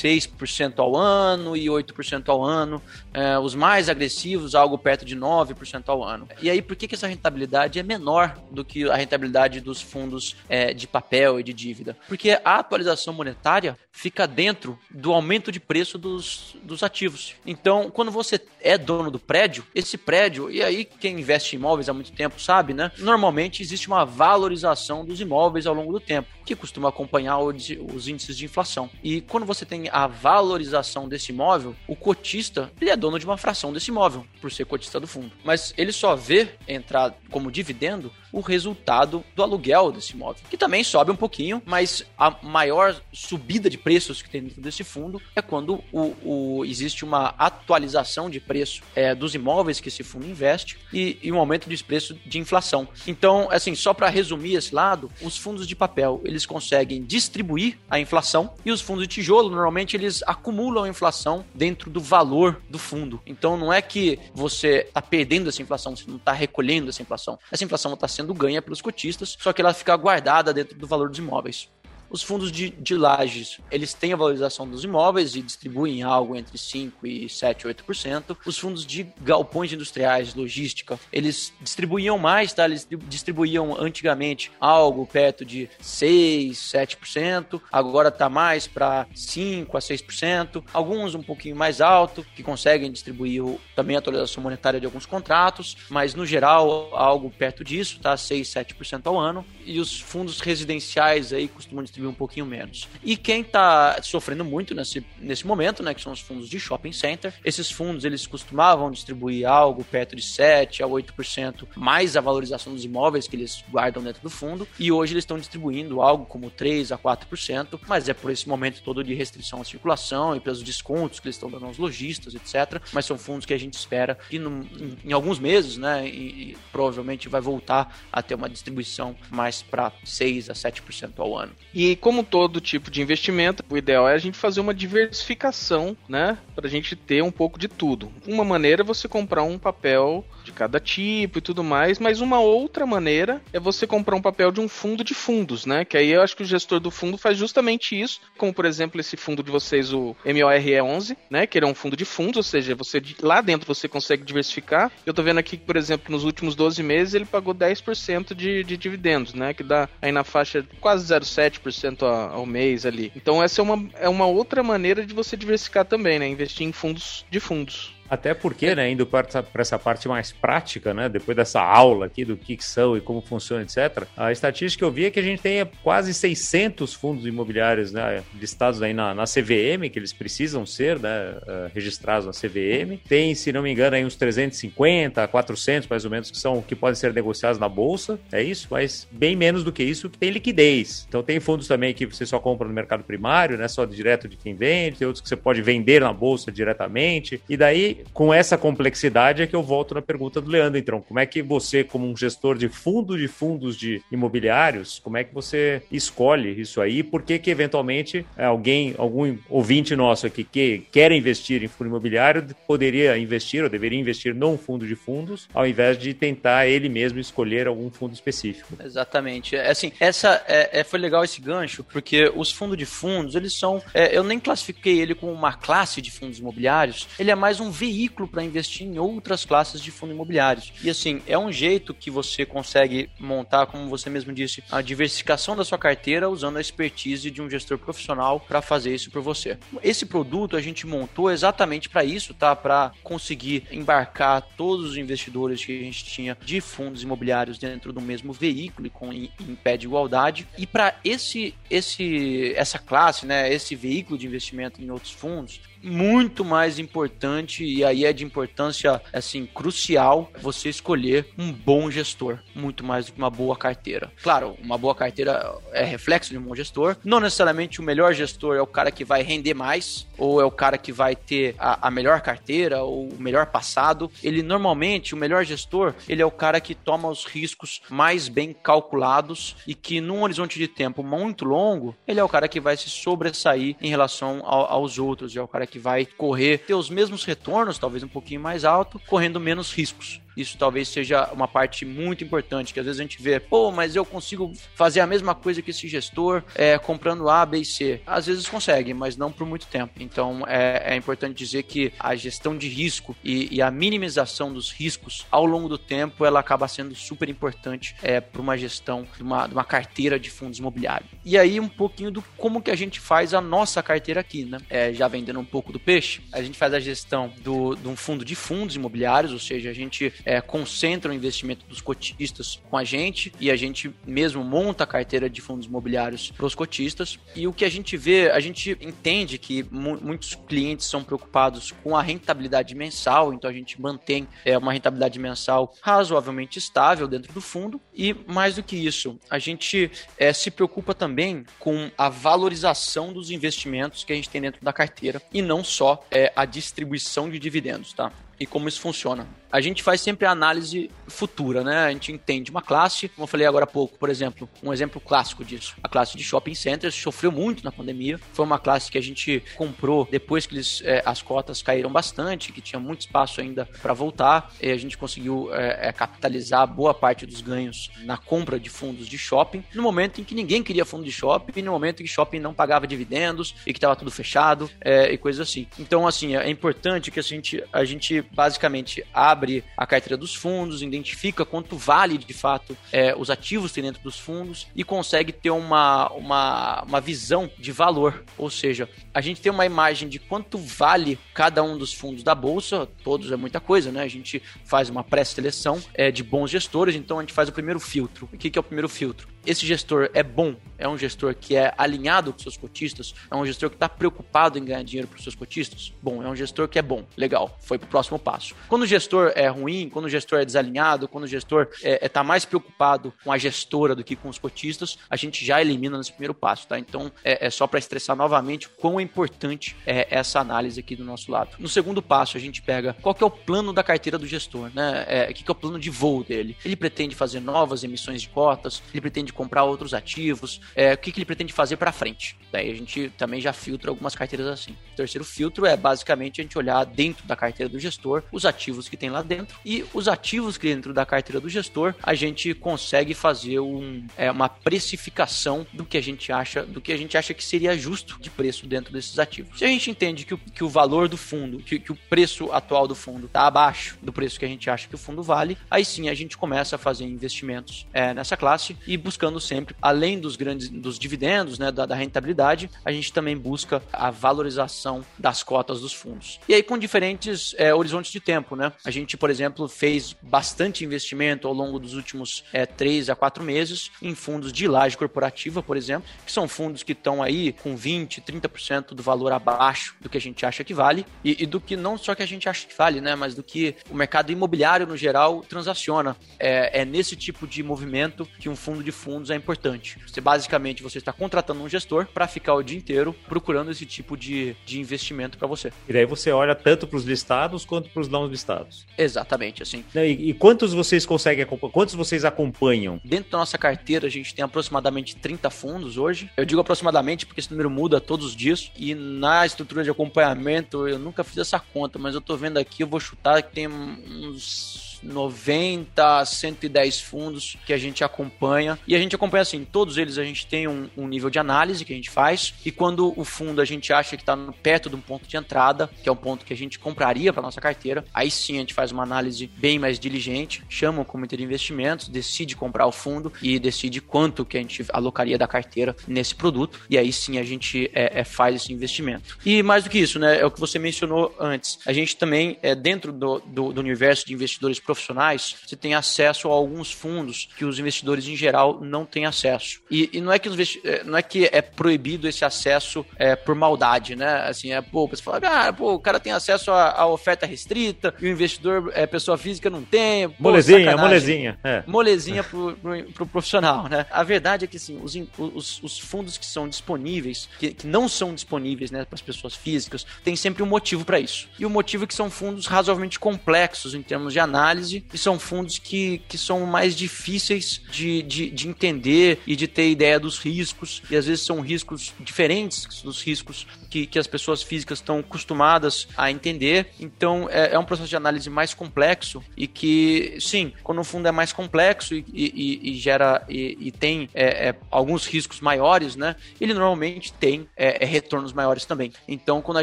6% ao ano e 8% ao ano. É, os mais agressivos, algo perto de 9% ao ano. E aí, por que, que essa rentabilidade é menor do que a rentabilidade dos fundos é, de papel e de dívida? Porque a atualização monetária fica dentro do aumento de preço dos, dos ativos. Então, quando você é dono do prédio, esse prédio, e aí quem investe em imóveis há muito tempo sabe, né? Normalmente existe uma valorização dos imóveis ao longo do tempo, que costuma acompanhar os índices de inflação. E quando você tem a valorização desse imóvel, o cotista ele é dono de uma fração desse imóvel, por ser cotista do fundo. Mas ele só vê entrar como dividendo o resultado do aluguel desse imóvel, que também sobe um pouquinho, mas a maior subida de preços que tem dentro desse fundo é quando o, o existe uma atualização de preço é, dos imóveis que esse fundo investe e, e um aumento de preço de inflação. Então, assim, só para resumir esse lado, os fundos de papel eles conseguem distribuir a inflação e os fundos de tijolo normalmente eles acumulam a inflação dentro do valor do fundo. Então, não é que você está perdendo essa inflação, você não está recolhendo essa inflação. Essa inflação está sendo ganha pelos cotistas, só que ela fica guardada dentro do valor dos imóveis. Os fundos de, de lajes, eles têm a valorização dos imóveis e distribuem algo entre 5 e 7, 8%. Os fundos de galpões industriais, logística, eles distribuíam mais, tá? Eles distribuíam antigamente algo perto de 6, 7%. Agora está mais para 5 a 6%. Alguns um pouquinho mais alto, que conseguem distribuir também a atualização monetária de alguns contratos, mas no geral algo perto disso, tá? 6, 7% ao ano. E os fundos residenciais aí costumam distribuir um pouquinho menos. E quem está sofrendo muito nesse, nesse momento, né, que são os fundos de shopping center, esses fundos eles costumavam distribuir algo perto de 7 a 8% mais a valorização dos imóveis que eles guardam dentro do fundo, e hoje eles estão distribuindo algo como 3 a 4%, mas é por esse momento todo de restrição à circulação e pelos descontos que eles estão dando aos lojistas, etc. Mas são fundos que a gente espera que em, em, alguns meses, né, e, e provavelmente vai voltar a ter uma distribuição mais para 6 a 7% ao ano. E e como todo tipo de investimento, o ideal é a gente fazer uma diversificação, né? Para a gente ter um pouco de tudo. Uma maneira é você comprar um papel de cada tipo e tudo mais, mas uma outra maneira é você comprar um papel de um fundo de fundos, né? Que aí eu acho que o gestor do fundo faz justamente isso, como por exemplo esse fundo de vocês, o MORE11, né? Que ele é um fundo de fundos, ou seja, você lá dentro você consegue diversificar. Eu tô vendo aqui que, por exemplo, nos últimos 12 meses ele pagou 10% de, de dividendos, né? Que dá aí na faixa quase 0,7% 10% ao mês ali. Então essa é uma, é uma outra maneira de você diversificar também, né? Investir em fundos de fundos. Até porque, né, indo para essa parte mais prática, né, depois dessa aula aqui do que são e como funciona, etc., a estatística que eu vi é que a gente tem quase 600 fundos imobiliários né, listados aí na, na CVM, que eles precisam ser né, uh, registrados na CVM. Tem, se não me engano, aí uns 350, 400 mais ou menos, que são que podem ser negociados na bolsa, é isso, mas bem menos do que isso que tem liquidez. Então tem fundos também que você só compra no mercado primário, né, só direto de quem vende, tem outros que você pode vender na bolsa diretamente, e daí com essa complexidade, é que eu volto na pergunta do Leandro, então. Como é que você, como um gestor de fundo de fundos de imobiliários, como é que você escolhe isso aí? Por que que, eventualmente, alguém, algum ouvinte nosso aqui que quer investir em fundo imobiliário, poderia investir ou deveria investir num fundo de fundos, ao invés de tentar ele mesmo escolher algum fundo específico? Exatamente. É, assim, essa é, é foi legal esse gancho, porque os fundos de fundos, eles são. É, eu nem classifiquei ele como uma classe de fundos imobiliários, ele é mais um veículo para investir em outras classes de fundos imobiliários. E assim, é um jeito que você consegue montar, como você mesmo disse, a diversificação da sua carteira usando a expertise de um gestor profissional para fazer isso por você. Esse produto a gente montou exatamente para isso, tá? Para conseguir embarcar todos os investidores que a gente tinha de fundos imobiliários dentro do mesmo veículo e com em pé de igualdade. E para esse esse essa classe, né, esse veículo de investimento em outros fundos, muito mais importante e aí é de importância assim crucial você escolher um bom gestor, muito mais do que uma boa carteira. Claro, uma boa carteira é reflexo de um bom gestor. Não necessariamente o melhor gestor é o cara que vai render mais ou é o cara que vai ter a, a melhor carteira ou o melhor passado. Ele normalmente o melhor gestor ele é o cara que toma os riscos mais bem calculados e que num horizonte de tempo muito longo ele é o cara que vai se sobressair em relação ao, aos outros, é o cara que vai correr, ter os mesmos retornos, talvez um pouquinho mais alto, correndo menos riscos. Isso talvez seja uma parte muito importante, que às vezes a gente vê, pô, mas eu consigo fazer a mesma coisa que esse gestor é, comprando A, B e C. Às vezes consegue, mas não por muito tempo. Então é, é importante dizer que a gestão de risco e, e, a minimização dos riscos ao longo do tempo ela acaba sendo super importante é, para uma gestão de uma, de uma carteira de fundos imobiliários. E aí um pouquinho do como que a gente faz a nossa carteira aqui, né? É, já vendendo um pouco do peixe, a gente faz a gestão do, de um fundo de fundos imobiliários, ou seja, a gente é, concentra o investimento dos cotistas com a gente e a gente mesmo monta a carteira de fundos imobiliários para os cotistas. E o que a gente vê, a gente entende que mu muitos clientes são preocupados com a rentabilidade mensal, então a gente mantém é, uma rentabilidade mensal razoavelmente estável dentro do fundo. E mais do que isso, a gente é, se preocupa também com a valorização dos investimentos que a gente tem dentro da carteira e não só é, a distribuição de dividendos, tá? E como isso funciona a gente faz sempre a análise futura, né? A gente entende uma classe, como eu falei agora há pouco, por exemplo, um exemplo clássico disso. A classe de shopping centers sofreu muito na pandemia. Foi uma classe que a gente comprou depois que eles, é, as cotas caíram bastante, que tinha muito espaço ainda para voltar. E a gente conseguiu é, capitalizar boa parte dos ganhos na compra de fundos de shopping, no momento em que ninguém queria fundo de shopping, no momento em que shopping não pagava dividendos e que estava tudo fechado é, e coisas assim. Então, assim, é importante que a gente, a gente basicamente abre a carteira dos fundos, identifica quanto vale de fato é, os ativos que tem dentro dos fundos e consegue ter uma, uma, uma visão de valor. Ou seja, a gente tem uma imagem de quanto vale cada um dos fundos da bolsa, todos é muita coisa, né? A gente faz uma pré-seleção é, de bons gestores, então a gente faz o primeiro filtro. O que, que é o primeiro filtro? Esse gestor é bom, é um gestor que é alinhado com seus cotistas, é um gestor que está preocupado em ganhar dinheiro para os seus cotistas, bom, é um gestor que é bom, legal, foi para o próximo passo. Quando o gestor é ruim, quando o gestor é desalinhado, quando o gestor está é, é, tá mais preocupado com a gestora do que com os cotistas, a gente já elimina nesse primeiro passo, tá? Então é, é só para estressar novamente o quão importante é essa análise aqui do nosso lado. No segundo passo, a gente pega qual que é o plano da carteira do gestor, né? É, o que, que é o plano de voo dele? Ele pretende fazer novas emissões de cotas? Ele pretende de comprar outros ativos, é, o que, que ele pretende fazer para frente. Daí a gente também já filtra algumas carteiras assim. O terceiro filtro é basicamente a gente olhar dentro da carteira do gestor os ativos que tem lá dentro e os ativos que dentro da carteira do gestor a gente consegue fazer um, é, uma precificação do que a gente acha, do que a gente acha que seria justo de preço dentro desses ativos. Se a gente entende que o, que o valor do fundo, que, que o preço atual do fundo está abaixo do preço que a gente acha que o fundo vale, aí sim a gente começa a fazer investimentos é, nessa classe e buscando sempre, além dos grandes dos dividendos, né, da, da, rentabilidade, a gente também busca a valorização das cotas dos fundos. E aí com diferentes é, horizontes de tempo, né? A gente, por exemplo, fez bastante investimento ao longo dos últimos é, 3 a 4 meses em fundos de laje corporativa, por exemplo, que são fundos que estão aí com 20, 30% do valor abaixo do que a gente acha que vale e, e, do que não só que a gente acha que vale, né, mas do que o mercado imobiliário no geral transaciona. É, é nesse tipo de movimento que um fundo de fundos é importante. Você basicamente você está contratando um gestor para ficar o dia inteiro procurando esse tipo de, de investimento para você. E daí você olha tanto para os listados quanto para os não listados. Exatamente, assim. E, e quantos vocês conseguem? Quantos vocês acompanham? Dentro da nossa carteira, a gente tem aproximadamente 30 fundos hoje. Eu digo aproximadamente porque esse número muda todos os dias. E na estrutura de acompanhamento, eu nunca fiz essa conta, mas eu tô vendo aqui, eu vou chutar que tem uns 90 110 fundos que a gente acompanha. E a gente acompanha assim, todos eles a gente tem um, um nível de análise que a gente faz. E quando o fundo a gente acha que está perto de um ponto de entrada, que é um ponto que a gente compraria para nossa carteira, aí sim a gente faz uma análise bem mais diligente, chama o comitê de investimentos, decide comprar o fundo e decide quanto que a gente alocaria da carteira nesse produto. E aí sim a gente é, é, faz esse investimento. E mais do que isso, né? É o que você mencionou antes. A gente também é dentro do, do, do universo de investidores profissionais, você tem acesso a alguns fundos que os investidores em geral não têm acesso. E, e não, é que os, é, não é que é proibido esse acesso é, por maldade, né? Assim, é, pô, você fala, ah, pô, o cara tem acesso à, oferta restrita e o investidor, é, pessoa física, não tem. Pô, molezinha, sacanagem. molezinha. É. Molezinha pro, pro, pro, profissional, né? A verdade é que, assim, os, os, os fundos que são disponíveis, que, que não são disponíveis, né, para as pessoas físicas, tem sempre um motivo para isso. E o motivo é que são fundos razoavelmente complexos em termos de análise análise e são fundos que, que são mais difíceis de, de, de entender e de ter ideia dos riscos, e às vezes são riscos diferentes dos riscos que, que as pessoas físicas estão acostumadas a entender. Então é, é, um processo de análise mais complexo e que, sim, quando o fundo é mais complexo e, e, e gera e, e tem é, é, alguns riscos maiores, né? Ele normalmente tem é, é, retornos maiores também. Então, quando a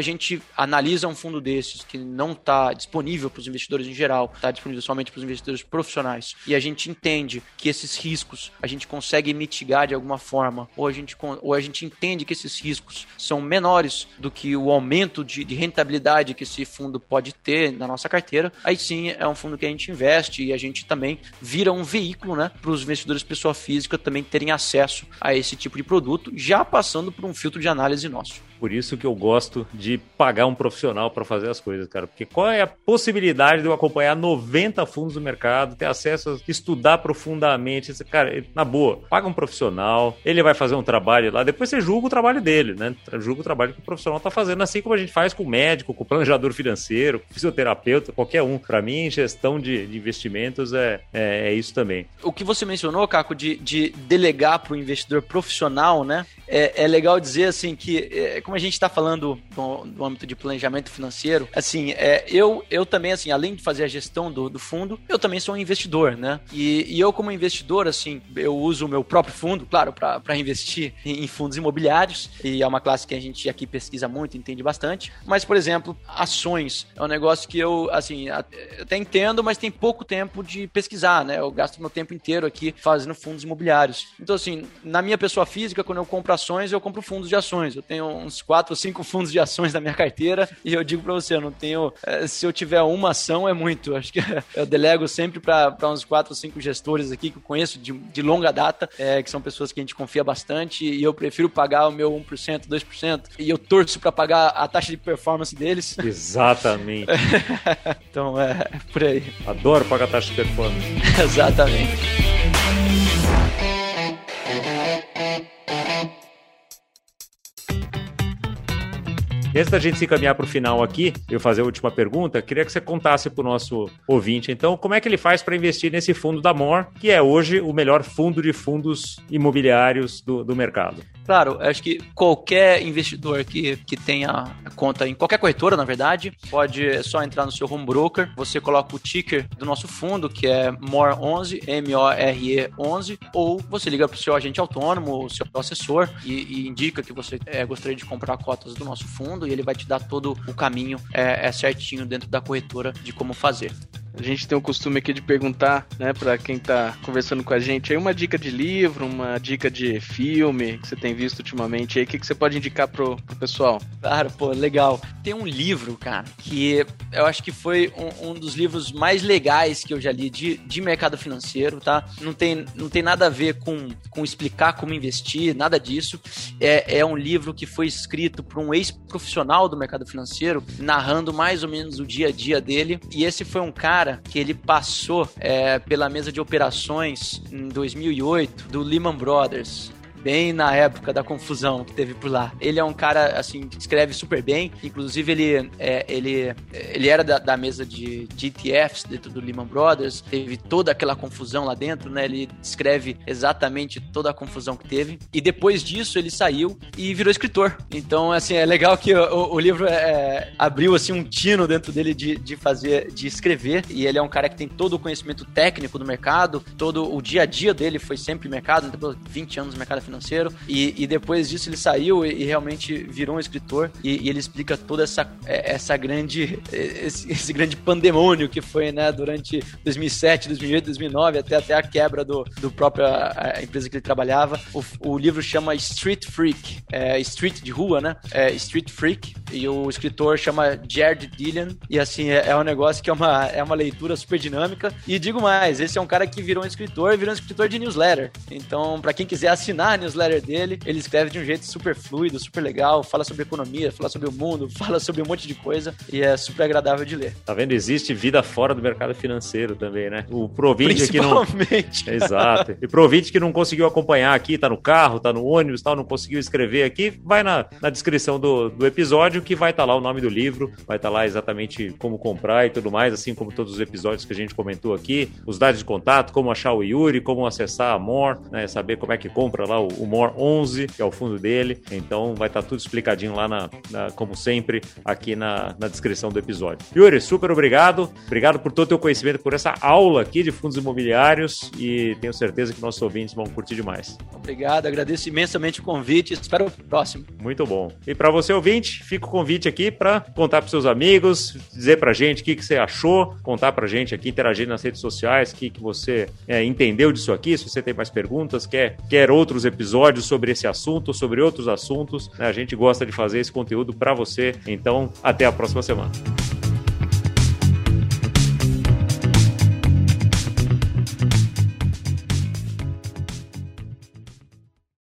gente analisa um fundo desses que não está disponível para os investidores em geral, está disponível somente para os investidores profissionais, e a gente entende que esses riscos a gente consegue mitigar de alguma forma, ou a gente, ou a gente entende que esses riscos são menores do que o aumento de, de rentabilidade que esse fundo pode ter na nossa carteira, aí sim é um fundo que a gente investe e a gente também vira um veículo né, para os investidores pessoa física também terem acesso a esse tipo de produto, já passando por um filtro de análise nosso. Por isso que eu gosto de pagar um profissional para fazer as coisas, cara. Porque qual é a possibilidade de eu acompanhar 90 fundos do mercado, ter acesso a estudar profundamente? Cara, na boa, paga um profissional, ele vai fazer um trabalho lá, depois você julga o trabalho dele, né? Julga o trabalho que o profissional está fazendo, assim como a gente faz com o médico, com o planejador financeiro, com o fisioterapeuta, qualquer um. Para mim, gestão de, de investimentos é, é, é, isso também. O que você mencionou, Caco, de, de delegar para o investidor profissional, né? É, é legal dizer assim que é, como a gente está falando do, do, âmbito de planejamento financeiro, assim, é, eu, eu também, assim, além de fazer a gestão do, do fundo, eu também sou um investidor, né? E, e, eu, como investidor, assim, eu uso o meu próprio fundo, claro, para investir em, em, fundos imobiliários, e é uma classe que a gente aqui pesquisa muito, entende bastante. Mas, por exemplo, ações é um negócio que eu, assim, até entendo, mas tem pouco tempo de pesquisar, né? Eu gasto meu tempo inteiro aqui fazendo fundos imobiliários. Então, assim, na minha pessoa física, quando eu compro ações, eu compro fundos de ações. Eu tenho uns quatro ou cinco fundos de ações na minha carteira e eu digo para você, eu não tenho. Eh, se eu tiver uma ação, é muito. Acho que eu delego sempre para uns quatro ou cinco gestores aqui que eu conheço de, de longa data, é, que são pessoas que a gente confia bastante e eu prefiro pagar o meu 1%, 2% e eu torço para pagar a taxa de performance deles. Exatamente. então é, é por aí. Adoro pagar taxa de performance. Exatamente. Antes da gente se encaminhar para o final aqui, eu fazer a última pergunta, queria que você contasse para o nosso ouvinte, então, como é que ele faz para investir nesse fundo da MOR, que é hoje o melhor fundo de fundos imobiliários do, do mercado? Claro, acho que qualquer investidor que, que tenha conta em qualquer corretora, na verdade, pode só entrar no seu home broker, você coloca o ticker do nosso fundo, que é MORE11, M-O-R-E 11, ou você liga para o seu agente autônomo, o seu assessor, e, e indica que você é, gostaria de comprar cotas do nosso fundo, e ele vai te dar todo o caminho é, é certinho dentro da corretora de como fazer. A gente tem o costume aqui de perguntar, né, para quem tá conversando com a gente aí, uma dica de livro, uma dica de filme que você tem visto ultimamente aí, o que, que você pode indicar pro, pro pessoal? Claro, pô, legal. Tem um livro, cara, que eu acho que foi um, um, dos livros mais legais que eu já li de, de mercado financeiro, tá? Não tem, não tem nada a ver com, com explicar como investir, nada disso. É, é um livro que foi escrito por um ex-profissional do mercado financeiro, narrando mais ou menos o dia a dia dele. E esse foi um cara cara que ele passou é, pela mesa de operações em 2008 do Lehman Brothers bem na época da confusão que teve por lá. Ele é um cara, assim, que escreve super bem. Inclusive, ele, é, ele, ele era da, da, mesa de, de ETFs dentro do Lehman Brothers. Teve toda aquela confusão lá dentro, né? Ele descreve exatamente toda a confusão que teve. E depois disso, ele saiu e virou escritor. Então, assim, é legal que o, o livro é, abriu, assim, um tino dentro dele de, de fazer, de escrever. E ele é um cara que tem todo o conhecimento técnico do mercado, todo o dia a dia dele foi sempre mercado, então, 20 anos no mercado financeiro. E, e depois disso ele saiu e, e realmente virou um escritor. E, e, ele explica toda essa, é, essa grande, esse, esse, grande pandemônio que foi, né, durante 2007, 2008, 2009, até, até a quebra do, do próprio a, empresa que ele trabalhava. O, o livro chama Street Freak, é, Street de rua, né? É, Street Freak. E o escritor chama Jared Dillian. E assim, é, é um negócio que é uma, é uma leitura super dinâmica. E digo mais, esse é um cara que virou um escritor virou um escritor de newsletter. Então, para quem quiser assinar newsletter dele. Ele escreve de um jeito super fluido, super legal, fala sobre economia, fala sobre o mundo, fala sobre um monte de coisa e é super agradável de ler. Tá vendo? Existe vida fora do mercado financeiro também, né? O provinte aqui não. Exato. E provinte que não conseguiu acompanhar aqui, tá no carro, tá no ônibus, tal, não conseguiu escrever aqui, vai na, na descrição do, do episódio que vai estar tá lá o nome do livro, vai estar tá lá exatamente como comprar e tudo mais, assim como todos os episódios que a gente comentou aqui, os dados de contato, como achar o Yuri, como acessar a More, né, saber como é que compra lá o, o More 11, que é o fundo dele. Então vai estar tá tudo explicadinho lá, na, na, como sempre, aqui na, na descrição do episódio. Yuri, super obrigado. Obrigado por todo o teu conhecimento, por essa aula aqui de fundos imobiliários e tenho certeza que nossos ouvintes vão curtir demais. Obrigado, agradeço imensamente o convite. Espero o próximo. Muito bom. E para você ouvinte, fica o convite aqui para contar para seus amigos, dizer para gente o que, que você achou, contar para gente aqui, interagir nas redes sociais, o que, que você é, entendeu disso aqui, se você tem mais perguntas, quer, quer outros episódios sobre esse assunto, sobre outros assuntos. Né? A gente gosta de fazer esse conteúdo para você. Então, até a próxima semana.